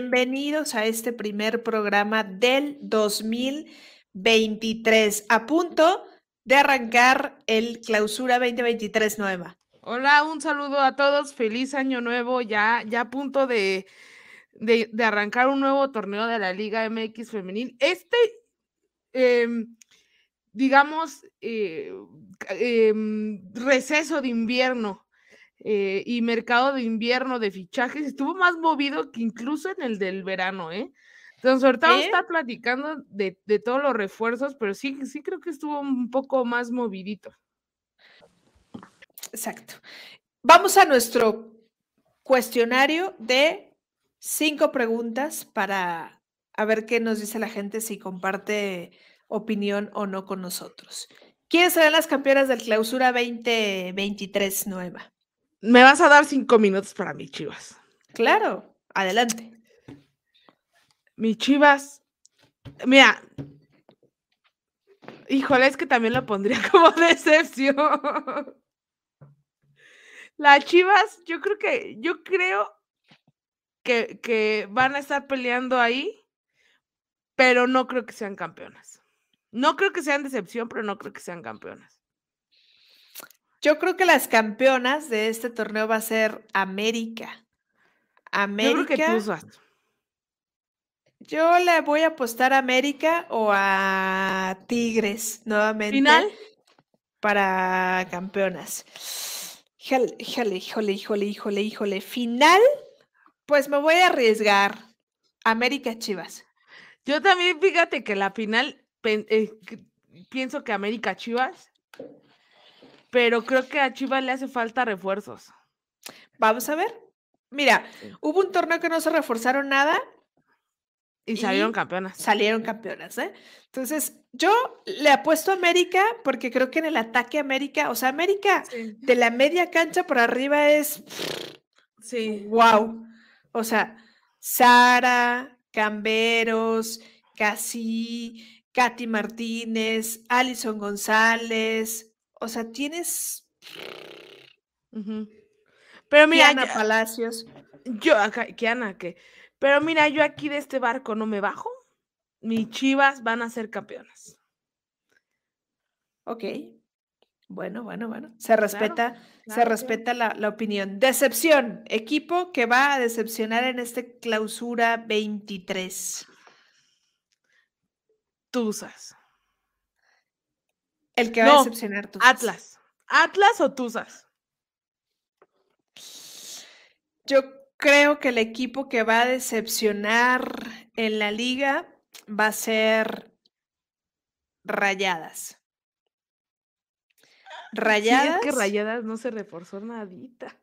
Bienvenidos a este primer programa del 2023, a punto de arrancar el clausura 2023 nueva. Hola, un saludo a todos, feliz año nuevo, ya, ya a punto de, de, arrancar un nuevo torneo de la Liga MX femenil. Este, em, digamos, eh, em, receso de invierno eh, y mercado de invierno de fichajes estuvo más movido que incluso en el del verano, ¿eh? Entonces, ahorita vamos a estar platicando de, todos los refuerzos, pero sí, sí creo que estuvo un poco más movidito. Exacto. Vamos a nuestro cuestionario de cinco preguntas para a ver qué nos dice la gente si comparte opinión o no con nosotros. ¿Quiénes serán las campeonas del clausura 2023 nueva? Me vas a dar cinco minutos para mis chivas. Claro, adelante. Mis chivas. Mira. Híjole, es que también lo pondría como decepción. Las chivas, yo creo que, yo creo que, que van a estar peleando ahí, pero no creo que sean campeonas. No creo que sean decepción, pero no creo que sean campeonas. Yo creo que las campeonas de este torneo va a ser América. América. Yo creo que Yo le voy a apostar a América o a Tigres nuevamente. ¿Final? Para campeonas. Híjole, híjole, híjole, híjole, híjole, híjole. Final, pues me voy a arriesgar. América Chivas. Yo también, fíjate que la final, eh, pienso que América Chivas pero creo que a Chivas le hace falta refuerzos. Vamos a ver. Mira, hubo un torneo que no se reforzaron nada. Y, salieron campeonas. Salieron campeonas, ¿eh? Entonces, yo le apuesto a América porque creo que en el ataque América, o sea, América de la media cancha por arriba es. Sí. Wow. O sea, Sara, Camberos, Casi, Katy Martínez, Alison González, o sea, tienes. Pero mira. Kiana Palacios. Yo, acá, Kiana, que. Pero mira, yo aquí de este barco no me bajo. Mis chivas van a ser campeonas. Ok. Bueno, bueno, bueno. Se respeta, se respeta la, la, opinión. Decepción. Equipo que va a decepcionar en este clausura 23. Tuzas. El que va a decepcionar Tuzas. Atlas. ¿Atlas o Tuzas? Yo creo que el equipo que va a decepcionar en la liga va a ser Rayadas. Rayadas. que Rayadas no se reforzó nadita.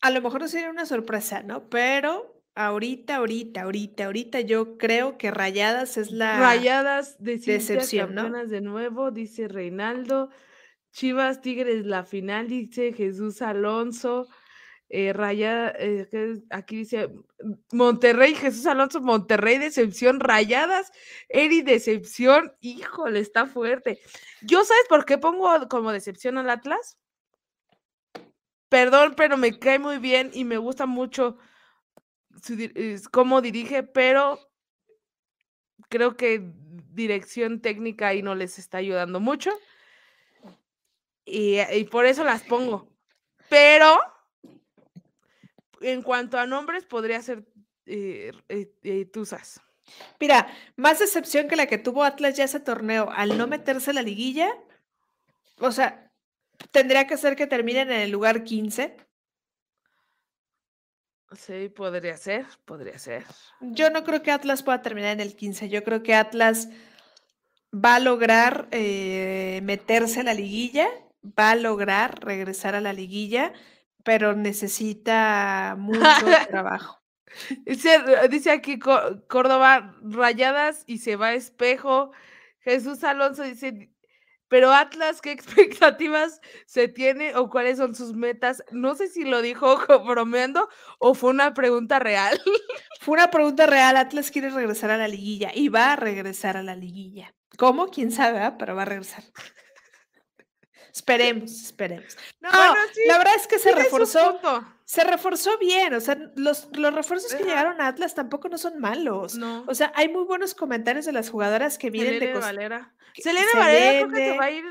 A lo mejor no sería una sorpresa, ¿no? Pero Ahorita, ahorita, ahorita, ahorita yo creo que Rayadas es la Rayadas de decepción, ¿no? de nuevo, dice Reinaldo. Chivas Tigres la final, dice Jesús Alonso. Eh, Raya, eh, aquí dice Monterrey, Jesús Alonso, Monterrey, decepción, rayadas, Eri, decepción, híjole, está fuerte. ¿Yo sabes por qué pongo como decepción al Atlas? Perdón, pero me cae muy bien y me gusta mucho cómo dirige, pero creo que dirección técnica ahí no les está ayudando mucho. Y, eh, por eso las pongo. Pero en cuanto a nombres, podría ser eh, eh, Tuzas. Mira, más decepción que la que tuvo Atlas ya ese torneo al no meterse en la liguilla. O sea, tendría que ser que terminen en el lugar 15 Sí, podría ser, podría ser. Yo no creo que Atlas pueda terminar en el 15. Yo creo que Atlas va a lograr eh, meterse a la liguilla, va a lograr regresar a la liguilla, pero necesita mucho trabajo. Dice, aquí Córdoba, rayadas y se va a espejo. Jesús Alonso dice, pero Atlas, ¿qué expectativas se tiene o cuáles son sus metas? No sé si lo dijo bromeando o fue una pregunta real. Fue una pregunta real. Atlas quiere regresar a la liguilla y va a regresar a la liguilla. ¿Cómo? ¿Quién sabe? Ah? Pero va a regresar. Esperemos, esperemos. No, la verdad es que se reforzó. Se reforzó bien, o sea, los, los refuerzos que llegaron a Atlas tampoco no son malos. No. O sea, hay muy buenos comentarios de las jugadoras que vienen de Costa Valera. Selene Valera creo que se va a ir,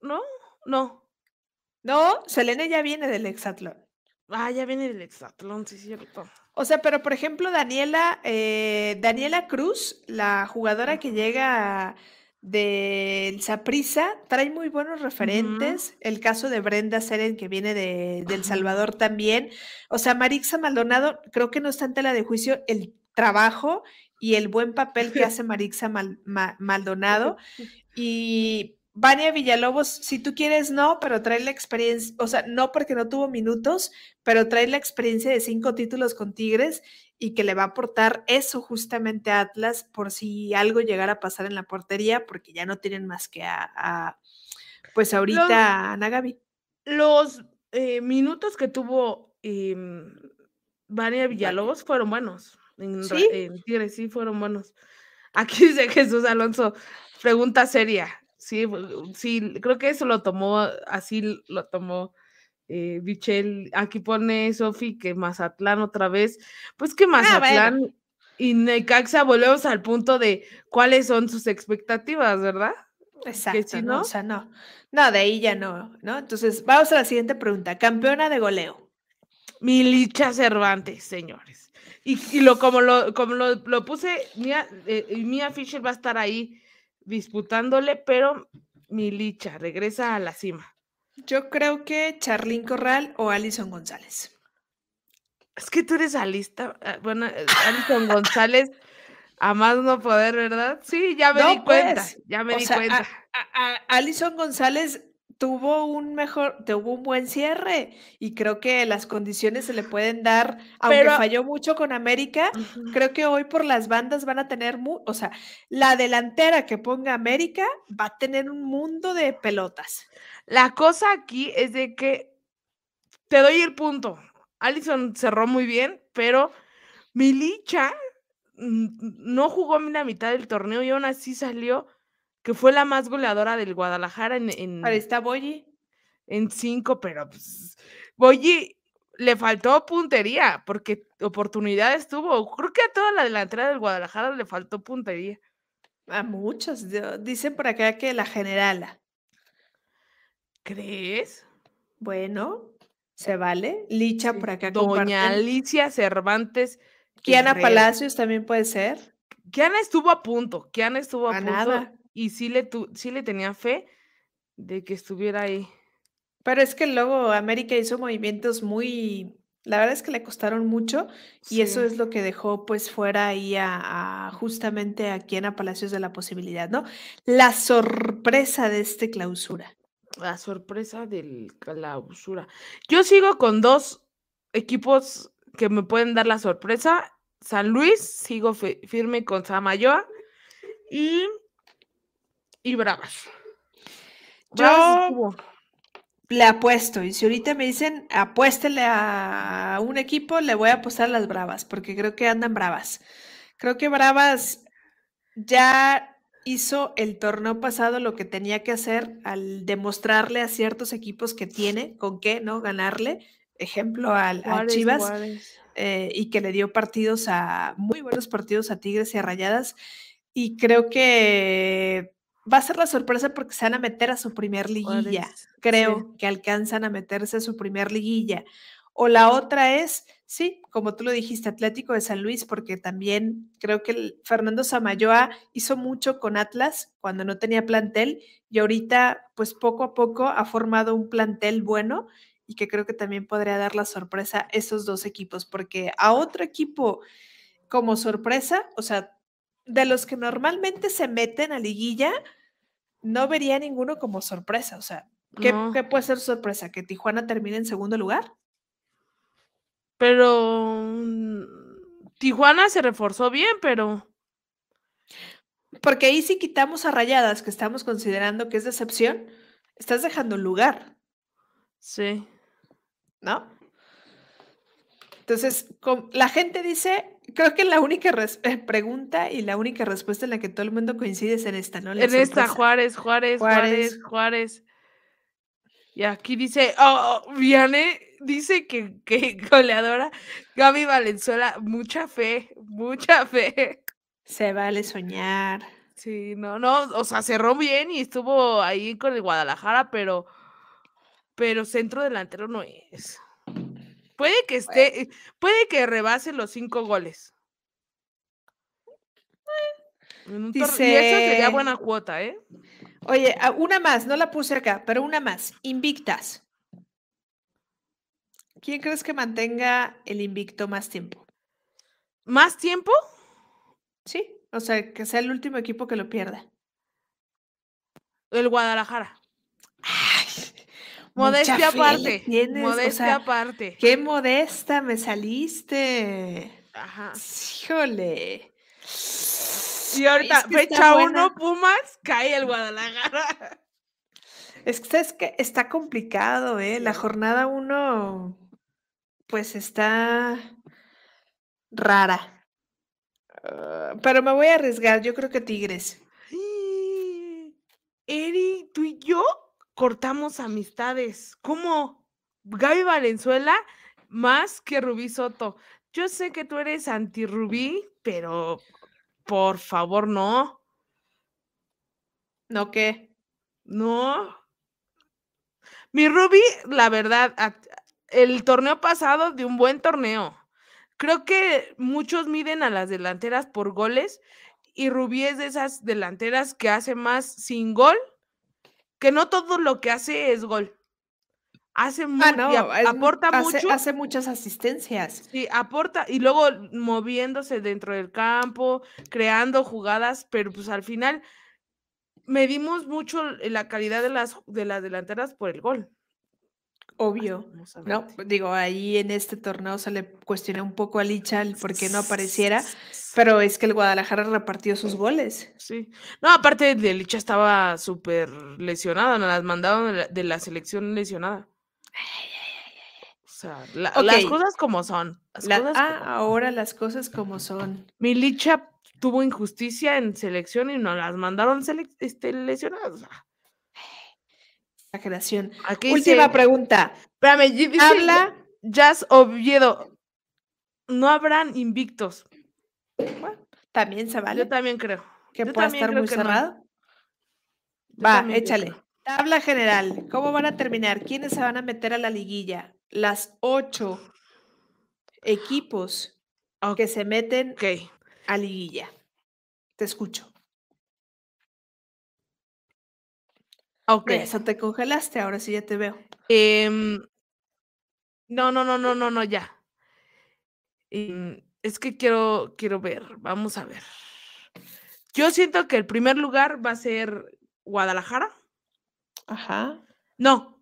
¿no? No. No, Selene ya viene del Exatlón. Ah, ya viene del Exatlón, sí, cierto. O sea, pero por ejemplo, Daniela, eh, Daniela Cruz, la jugadora que llega del Saprisa, trae muy buenos referentes. El caso de Brenda Seren, que viene de, El Salvador también. O sea, Marixa Maldonado, creo que no está en tela de juicio el trabajo y el buen papel que hace Marixa Maldonado. Y Vania Villalobos, si tú quieres, no, pero trae la experiencia, o sea, no porque no tuvo minutos, pero trae la experiencia de cinco títulos con Tigres y que le va a aportar eso justamente a Atlas por si algo llegara a pasar en la portería, porque ya no tienen más que a, pues ahorita a Nagavi. Los eh, minutos que tuvo eh, Vania Villalobos fueron buenos. En, ¿Sí? en Tigres sí fueron buenos. Aquí dice Jesús Alonso, pregunta seria. Sí, sí, creo que eso lo tomó, así lo tomó eh, Bichel. Aquí pone Sofi que Mazatlán otra vez. Pues que ah, Mazatlán y Necaxa volvemos al punto de cuáles son sus expectativas, ¿verdad? Exacto, no? O sea, no. No, de ahí ya no, ¿no? Entonces, vamos a la siguiente pregunta. Campeona de goleo. Milicha Cervantes, señores. Y, lo como lo, como lo, puse, Mia, eh, Mia Fisher va a estar ahí disputándole, pero Milicha regresa a la cima. Yo creo que Charlín Corral o Alison González. Es que tú eres alista, ah, bueno, eh, Alison González, a más no poder, ¿verdad? Sí, ya me di cuenta, pues, ya me di cuenta. Alison González tuvo un mejor, tuvo un buen cierre y creo que las condiciones se le pueden dar, aunque falló mucho con América, creo que hoy por las bandas van a tener, o sea, la delantera que ponga América va a tener un mundo de pelotas. La cosa aquí es de que te doy el punto. Allison cerró muy bien, pero Milicha no jugó la mitad del torneo y aún así salió que fue la más goleadora del Guadalajara en. en Ahí está Boyi. En cinco, pero pues, Boyi le faltó puntería, porque oportunidades tuvo. Creo que a toda la delantera del Guadalajara le faltó puntería. A muchos. Dicen por acá que la generala. ¿Crees? Bueno, se vale. Licha por acá. Doña Alicia Cervantes. Kiana Palacios también puede ser. Kiana estuvo a punto. Kiana estuvo a, a punto. Nada y sí le, tu, sí le tenía fe de que estuviera ahí. Pero es que luego América hizo movimientos muy, la verdad es que le costaron mucho y eso es lo que dejó pues fuera ahí a, justamente aquí en a Palacios de la posibilidad, ¿no? La sorpresa de este clausura. La sorpresa del clausura. Yo sigo con dos equipos que me pueden dar la sorpresa. San Luis, sigo firme con Samayoa y y bravas. Yo le apuesto, y si ahorita me dicen apuéstele a un equipo, le voy a apostar a las bravas, porque creo que andan bravas. Creo que Bravas ya hizo el torneo pasado lo que tenía que hacer al demostrarle a ciertos equipos que tiene con qué no ganarle. Ejemplo al, a Chivas, eh, y que le dio partidos a muy buenos partidos a Tigres y a Rayadas. Y creo que va a ser la sorpresa porque se van a meter a su primer liguilla. Creo que alcanzan a meterse a su primer liguilla. O la otra es, sí, como tú lo dijiste, Atlético de San Luis, porque también creo que Fernando Samayoa hizo mucho con Atlas cuando no tenía plantel y ahorita, pues poco a poco ha formado un plantel bueno y que creo que también podría dar la sorpresa a esos dos equipos, porque a otro equipo como sorpresa, o sea, de los que normalmente se meten a liguilla, no vería ninguno como sorpresa. O sea, ¿qué, puede ser sorpresa? ¿Que Tijuana termine en segundo lugar? Pero mm, Tijuana se reforzó bien, pero... Porque ahí si quitamos a Rayadas, que estamos considerando que es decepción, estás dejando un lugar. Sí. ¿No? Entonces, la gente dice, creo que la única eh, pregunta y la única respuesta en la que todo el mundo coincide es en esta, ¿no? en esta, Juárez, Juárez, Juárez, Juárez. Y aquí dice, oh, Viane dice que, que goleadora Gaby Valenzuela, mucha fe, mucha fe. Se vale soñar. Sí, no, no, o sea, cerró bien y estuvo ahí con el Guadalajara, pero, pero centro delantero no es. Puede que esté, puede que rebase los cinco goles. Y eso sería buena cuota, ¿eh? Oye, una más, no la puse acá, pero una más. Invictas. ¿Quién crees que mantenga el invicto más tiempo? ¿Más tiempo? Sí, o sea, que sea el último equipo que lo pierda. El Guadalajara. Modestia aparte. Modestia aparte. Qué modesta me saliste. Ajá. Híjole. Y ahorita, fecha uno, Pumas, cae el Guadalajara. Es que, es que está complicado, ¿eh? La jornada uno, pues está rara. Ah, pero me voy a arriesgar, yo creo que Tigres. Eri, tú y yo cortamos amistades. ¿Cómo? Gaby Valenzuela más que Rubí Soto. Yo sé que tú eres anti-Rubí, pero por favor, no. ¿No qué? No. Mi Ruby, la verdad, el torneo pasado de un buen torneo. Creo que muchos miden a las delanteras por goles y Rubí es de esas delanteras que hace más sin gol, que no todo lo que hace es gol. Hace ah, mucho, aporta mucho. Hace muchas asistencias. Sí, aporta y luego moviéndose dentro del campo, creando jugadas, pero pues al final medimos mucho la calidad de las, de las delanteras por el gol. Obvio. No, digo, ahí en este torneo se le cuestionó un poco a Licha el por qué no apareciera, pero es que el Guadalajara repartió sus goles. Sí. No, aparte de Licha estaba súper lesionada, nos las mandaron de la selección lesionada. O sea, las cosas como son. ah, ahora las cosas como son. Mi Licha tuvo injusticia en selección y nos las mandaron este, lesionadas. Exageración. Última pregunta. Espérame, habla Jazz Oviedo. No habrán invictos. también se vale. Yo también creo. Que pueda estar muy cerrado. Va, échale. Tabla general, ¿cómo van a terminar? ¿Quiénes se van a meter a la liguilla? Las ocho equipos que se meten a liguilla. Te escucho. Ok. Eso te congelaste, ahora sí ya te veo. Em, no, no, no, no, no, no, ya. Em, es que quiero, quiero ver, vamos a ver. Yo siento que el primer lugar va a ser Guadalajara. Ajá. No.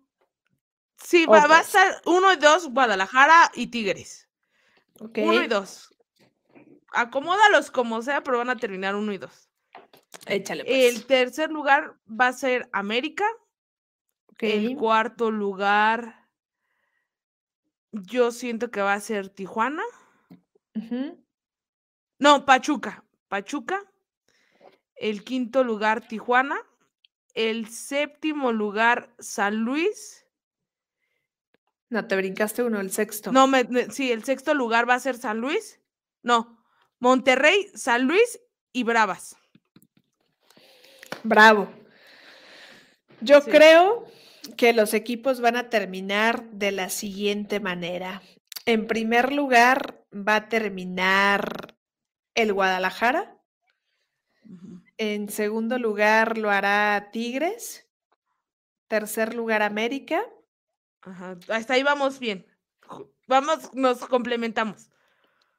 Sí, va, a estar uno y dos, Guadalajara y Tigres. Uno y dos. Acomódalos como sea, pero van a terminar uno y dos. Échale. Pues. El tercer lugar va a ser América. El cuarto lugar, yo siento que va a ser Tijuana. No, Pachuca. Pachuca. El quinto lugar, Tijuana el séptimo lugar San Luis. No, te brincaste uno, el sexto. No, me, sí, el sexto lugar va a ser San Luis. No, Monterrey, San Luis y Bravas. Bravo. Yo creo que los equipos van a terminar de la siguiente manera. En primer lugar, va a terminar el Guadalajara. En segundo lugar lo hará Tigres. Tercer lugar América. Ajá, hasta ahí vamos bien. Vamos, nos complementamos.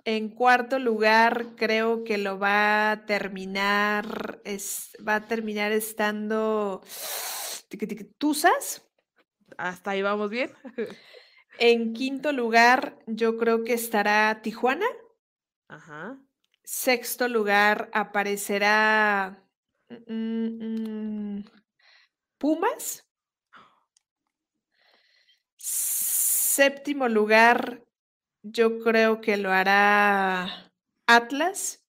En cuarto lugar, creo que lo va a terminar, es, va a terminar estando Tuzas. Hasta ahí vamos bien. En quinto lugar, yo creo que estará Tijuana. Ajá. Sexto lugar aparecerá mm, mm, Pumas. Séptimo lugar, yo creo que lo hará Atlas.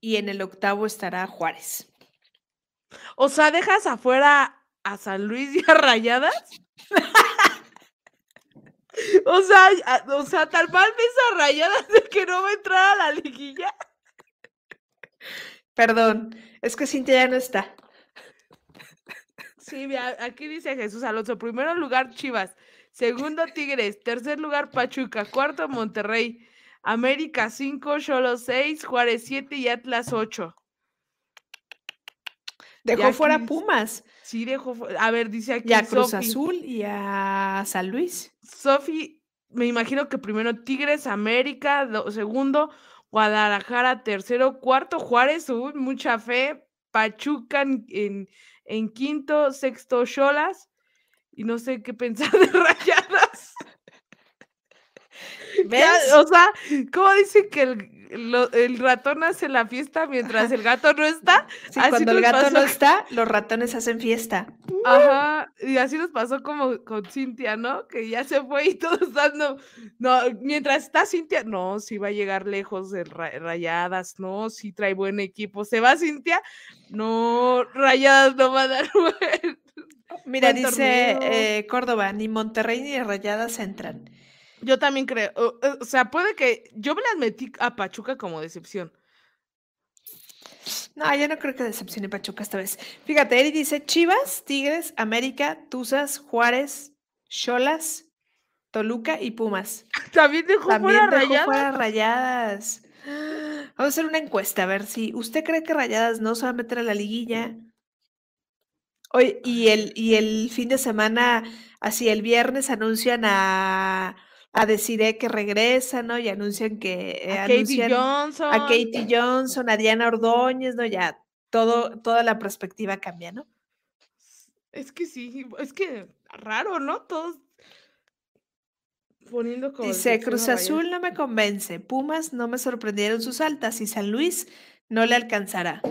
Y en el octavo estará Juárez. O sea, dejas afuera a San Luis y a Rayadas. o sea, o sea, tal mal esa rayada de que no va a entrar a la liguilla. Perdón, es que Cintia ya no está. Sí, aquí dice Jesús Alonso. Primero lugar, Chivas. Segundo, Tigres. Tercer lugar, Pachuca. Cuarto, Monterrey. América 5, Cholo 6, Juárez 7 y Atlas 8. Dejó fuera Pumas. Sí, dejó A ver, dice aquí. Y a Cruz Azul y a San Luis. Sofi, me imagino que primero Tigres, América, segundo, Guadalajara, tercero, cuarto, Juárez, mucha fe. Pachuca en, en quinto, sexto, Cholas. Y no sé qué pensar de rayadas. ¿Ves? o sea, ¿cómo dice que el, ratón hace la fiesta mientras el gato no está? Sí, cuando el gato no está, los ratones hacen fiesta. Ajá, y así nos pasó como con Cintia, ¿no? Que ya se fue y todos dando, no, mientras está Cintia, no, si va a llegar lejos de rayadas, no, si trae buen equipo, se va Cintia, no, rayadas no va a dar buen. Mira, dice eh, Córdoba, ni Monterrey ni Rayadas entran. Yo también creo. O, sea, puede que. Yo me las metí a Pachuca como decepción. No, yo no creo que decepcione Pachuca esta vez. Fíjate, Eri dice Chivas, Tigres, América, Tuzas, Juárez, Cholas, Toluca y Pumas. También dejó fuera rayadas. fuera rayadas. Vamos a hacer una encuesta, a ver si usted cree que rayadas no se va a meter a la liguilla. Hoy, y el, y el fin de semana, así el viernes anuncian a a que regresa, ¿no? Y anuncian que eh, a Katie Johnson. A Katie Johnson, a Diana Ordóñez, ¿no? Ya todo, toda la perspectiva cambia, ¿no? Es que sí, es que raro, ¿no? Todos poniendo como. Dice, Cruz Azul no me convence, Pumas no me sorprendieron sus altas y San Luis no le alcanzará.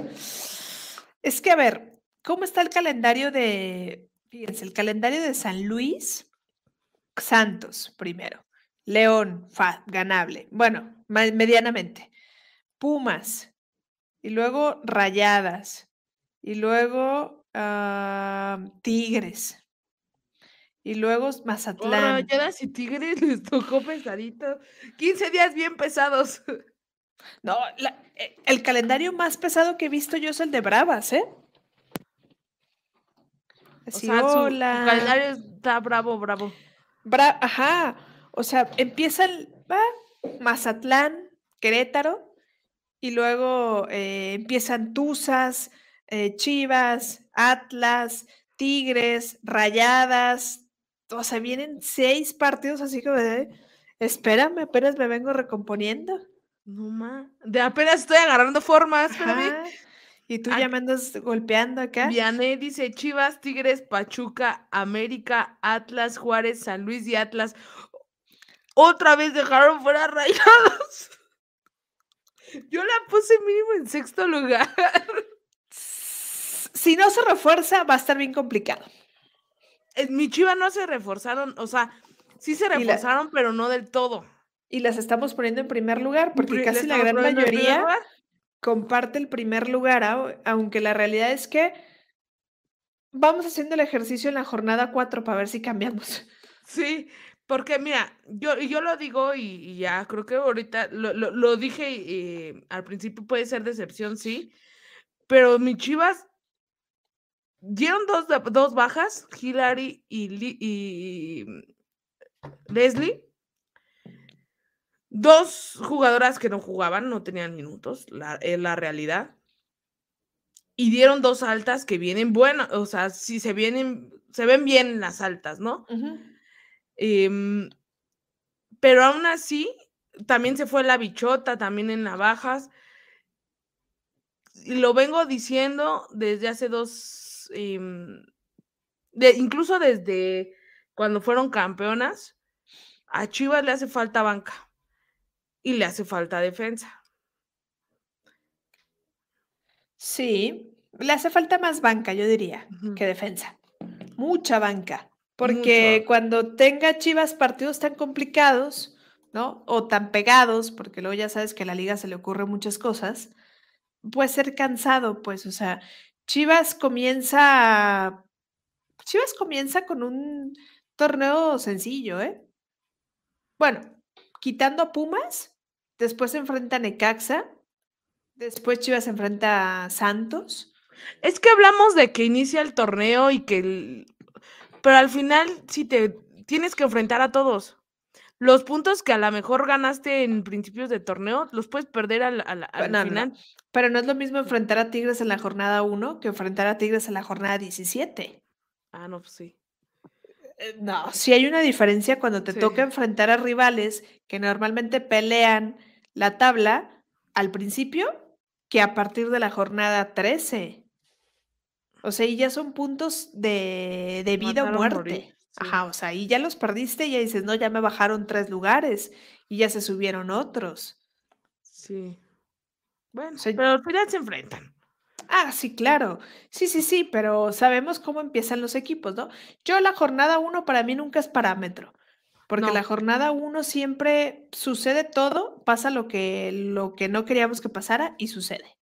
Es que, a ver, ¿cómo está el calendario de, fíjense, el calendario de San Luis? Santos primero. León, fa, ganable. Bueno, medianamente. Pumas. Y luego Rayadas. Y luego ah, Tigres. Y luego oh, Mazatlán. rayadas y Tigres les tocó pesadito. 15 días bien pesados. No, e, el calendario más pesado que he visto yo es el de Bravas, ¿eh? Así, o el calendario está bravo, bravo. Ajá. O sea, empiezan Mazatlán, Querétaro, y luego eh, empiezan Tuzas, eh, Chivas, Atlas, Tigres, Rayadas. O sea, vienen seis partidos así como de, espérame, apenas me vengo recomponiendo. No más. De apenas estoy agarrando formas, Y tú ya me andas golpeando acá. Vianey dice Chivas, Tigres, Pachuca, América, Atlas, Juárez, San Luis y Atlas otra vez dejaron fuera rayados. Yo la puse mínimo en sexto lugar. Si no se refuerza, va a estar bien complicado. En mi chiva no se reforzaron, o sea, sí se reforzaron, pero no del todo. Y las estamos poniendo en primer lugar, porque casi la gran mayoría comparte el primer lugar, aunque la realidad es que vamos haciendo el ejercicio en la jornada 4 para ver si cambiamos. Sí, porque mira, yo, yo lo digo y, ya creo que ahorita lo, dije y, al principio puede ser decepción, sí, pero mis chivas dieron dos, dos bajas, Hillary y, Leslie. Dos jugadoras que no jugaban, no tenían minutos, la, es la realidad. Y dieron dos altas que vienen buenas, o sea, si se vienen, se ven bien las altas, ¿no? Em, pero aún así, también se fue la bichota, también en navajas. Y lo vengo diciendo desde hace dos, em, de, incluso desde cuando fueron campeonas, a Chivas le hace falta banca y le hace falta defensa. Sí, le hace falta más banca, yo diría, que defensa. Mucha banca. Porque cuando tenga Chivas partidos tan complicados, ¿no? O tan pegados, porque luego ya sabes que a la liga se le ocurren muchas cosas, puede ser cansado, pues, o sea, Chivas comienza, Chivas comienza con un Torneo sencillo, ¿eh? Bueno, quitando a Pumas, después se enfrenta a Necaxa, después Chivas enfrenta a Santos. Es que hablamos de que inicia el torneo y que... Pero al final, si te tienes que enfrentar a todos. Los puntos que a lo mejor ganaste en principios de torneo, los puedes perder al, final. Pero no es lo mismo enfrentar a Tigres en la jornada 1 que enfrentar a Tigres en la jornada 17. Ah, no, pues sí. Eh, no, sí hay una diferencia cuando te toca enfrentar a rivales que normalmente pelean la tabla al principio que a partir de la jornada 13. O sea, y ya son puntos de, de vida o muerte. Ajá, o sea, y ya los perdiste y ya dices, no, ya me bajaron tres lugares y ya se subieron otros. Sí. Bueno, pero al final se enfrentan. Ah, sí, claro. Sí, sí, sí, pero sabemos cómo empiezan los equipos, ¿no? Yo la jornada uno para mí nunca es parámetro, porque la jornada uno siempre sucede todo, pasa lo que, lo que no queríamos que pasara y sucede.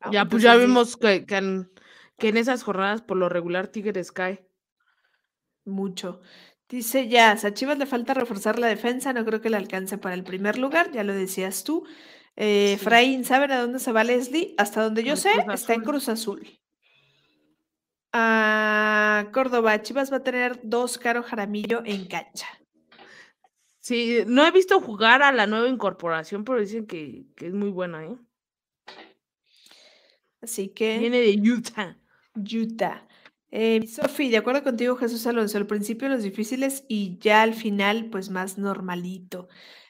Ah, ya, pues ya vimos que, que, en, que en esas jornadas por lo regular Tigres cae. Mucho. Dice ya, a Chivas le falta reforzar la defensa, no creo que le alcance para el primer lugar, ya lo decías tú. Eh, ¿saben a dónde se va Leslie? Hasta donde yo sé, está en Cruz Azul. Ah, Córdoba, Chivas va a tener dos Caro Jaramillo en cancha. Sí, no he visto jugar a la nueva incorporación, pero dicen que, que es muy buena, ¿eh? Así que. Viene de Utah. Utah. Eh, Sofi, de acuerdo contigo, Jesús Alonso, al principio los difíciles y ya al final, pues más normalito.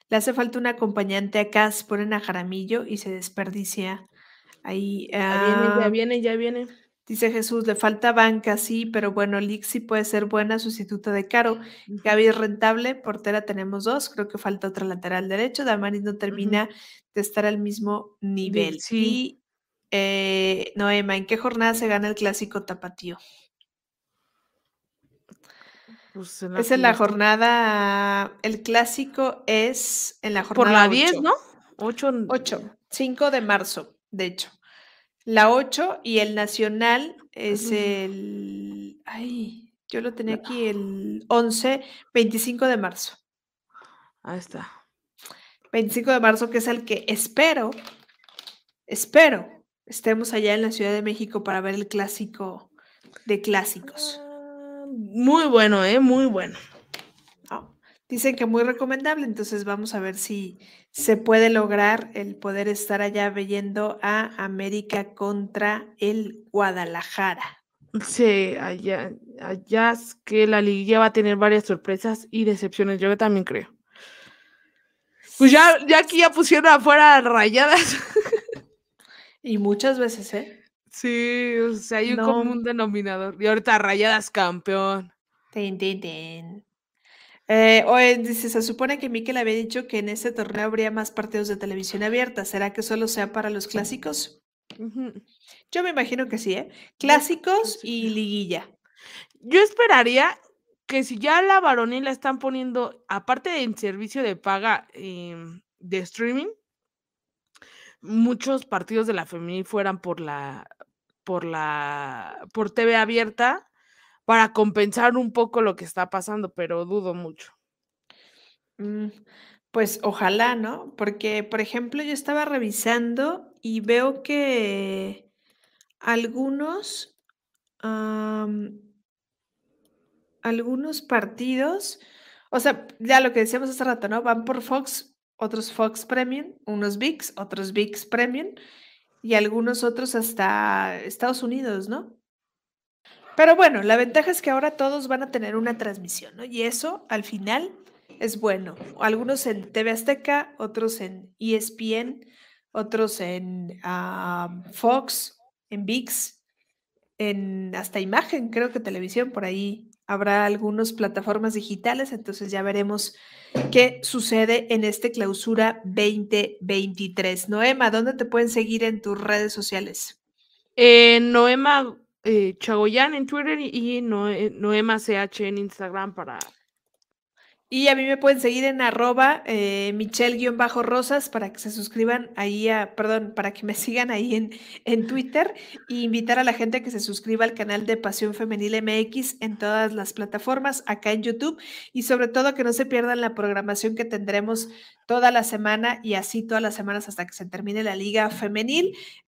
Le hace falta un acompañante acá, se ponen a Jaramillo y se desperdicia ahí. Ya viene, ya ah, viene, ya viene. Dice Jesús, le falta banca, sí, pero bueno, Lixi puede ser buena sustituta de Caro. Gaby es rentable, portera tenemos dos, creo que falta otra lateral derecho. Damaris no termina de estar al mismo nivel. Sí. Y eh, Noema, ¿en qué jornada se gana el clásico tapatío? Pues, es en la jornada, el clásico es en la jornada. Por la 10, ¿no? 8. 8, 5 de marzo, de hecho. La 8 y el nacional es el. Ay, yo lo tenía aquí el 11, 25 de marzo. Ahí está. 25 de marzo, que es el que espero, espero, estemos allá en la Ciudad de México para ver el clásico de clásicos. Muy bueno, ¿eh? Muy bueno. Dicen que muy recomendable, entonces vamos a ver si se puede lograr el poder estar allá viendo a América contra el Guadalajara. Sí, allá, allá es que la liguilla va a tener varias sorpresas y decepciones, yo también creo. Pues ya, ya aquí ya pusieron afuera rayadas. Y muchas veces, ¿eh? Sí, o sea, hay un común denominador. Y ahorita Rayadas campeón. Ten, ten, ten. Eh, oye, dice, se supone que Mikel había dicho que en ese torneo habría más partidos de televisión abierta. ¿Será que solo sea para los clásicos? Yo me imagino que sí, ¿eh? Clásicos y liguilla. Yo esperaría que si ya la varonil la están poniendo, aparte en servicio de paga em, de streaming, muchos partidos de la femenil fueran por la por la por TV abierta para compensar un poco lo que está pasando, pero dudo mucho. Mm, pues ojalá, ¿no? Porque, por ejemplo, yo estaba revisando y veo que algunos, algunos partidos, o sea, ya lo que decíamos hace rato, ¿no? Van por Fox otros Fox Premium, unos VIX, otros VIX Premium y algunos otros hasta Estados Unidos, ¿no? Pero bueno, la ventaja es que ahora todos van a tener una transmisión, ¿no? Y eso al final es bueno. Algunos en TV Azteca, otros en ESPN, otros en Fox, en VIX, en hasta imagen, creo que televisión, por ahí habrá algunas plataformas digitales, entonces ya veremos qué sucede en este clausura 2023. Noema, ¿dónde te pueden seguir en tus redes sociales? Eh, Noema eh, Chagoyán en Twitter y Noema CH en Instagram para... Y a mí me pueden seguir en arroba eh, michelle-rosas para que se suscriban ahí a, perdón, para que me sigan ahí en, en Twitter e invitar a la gente que se suscriba al canal de Pasión Femenil MX en todas las plataformas, acá en YouTube y sobre todo que no se pierdan la programación que tendremos toda la semana y así todas las semanas hasta que se termine la liga femenil.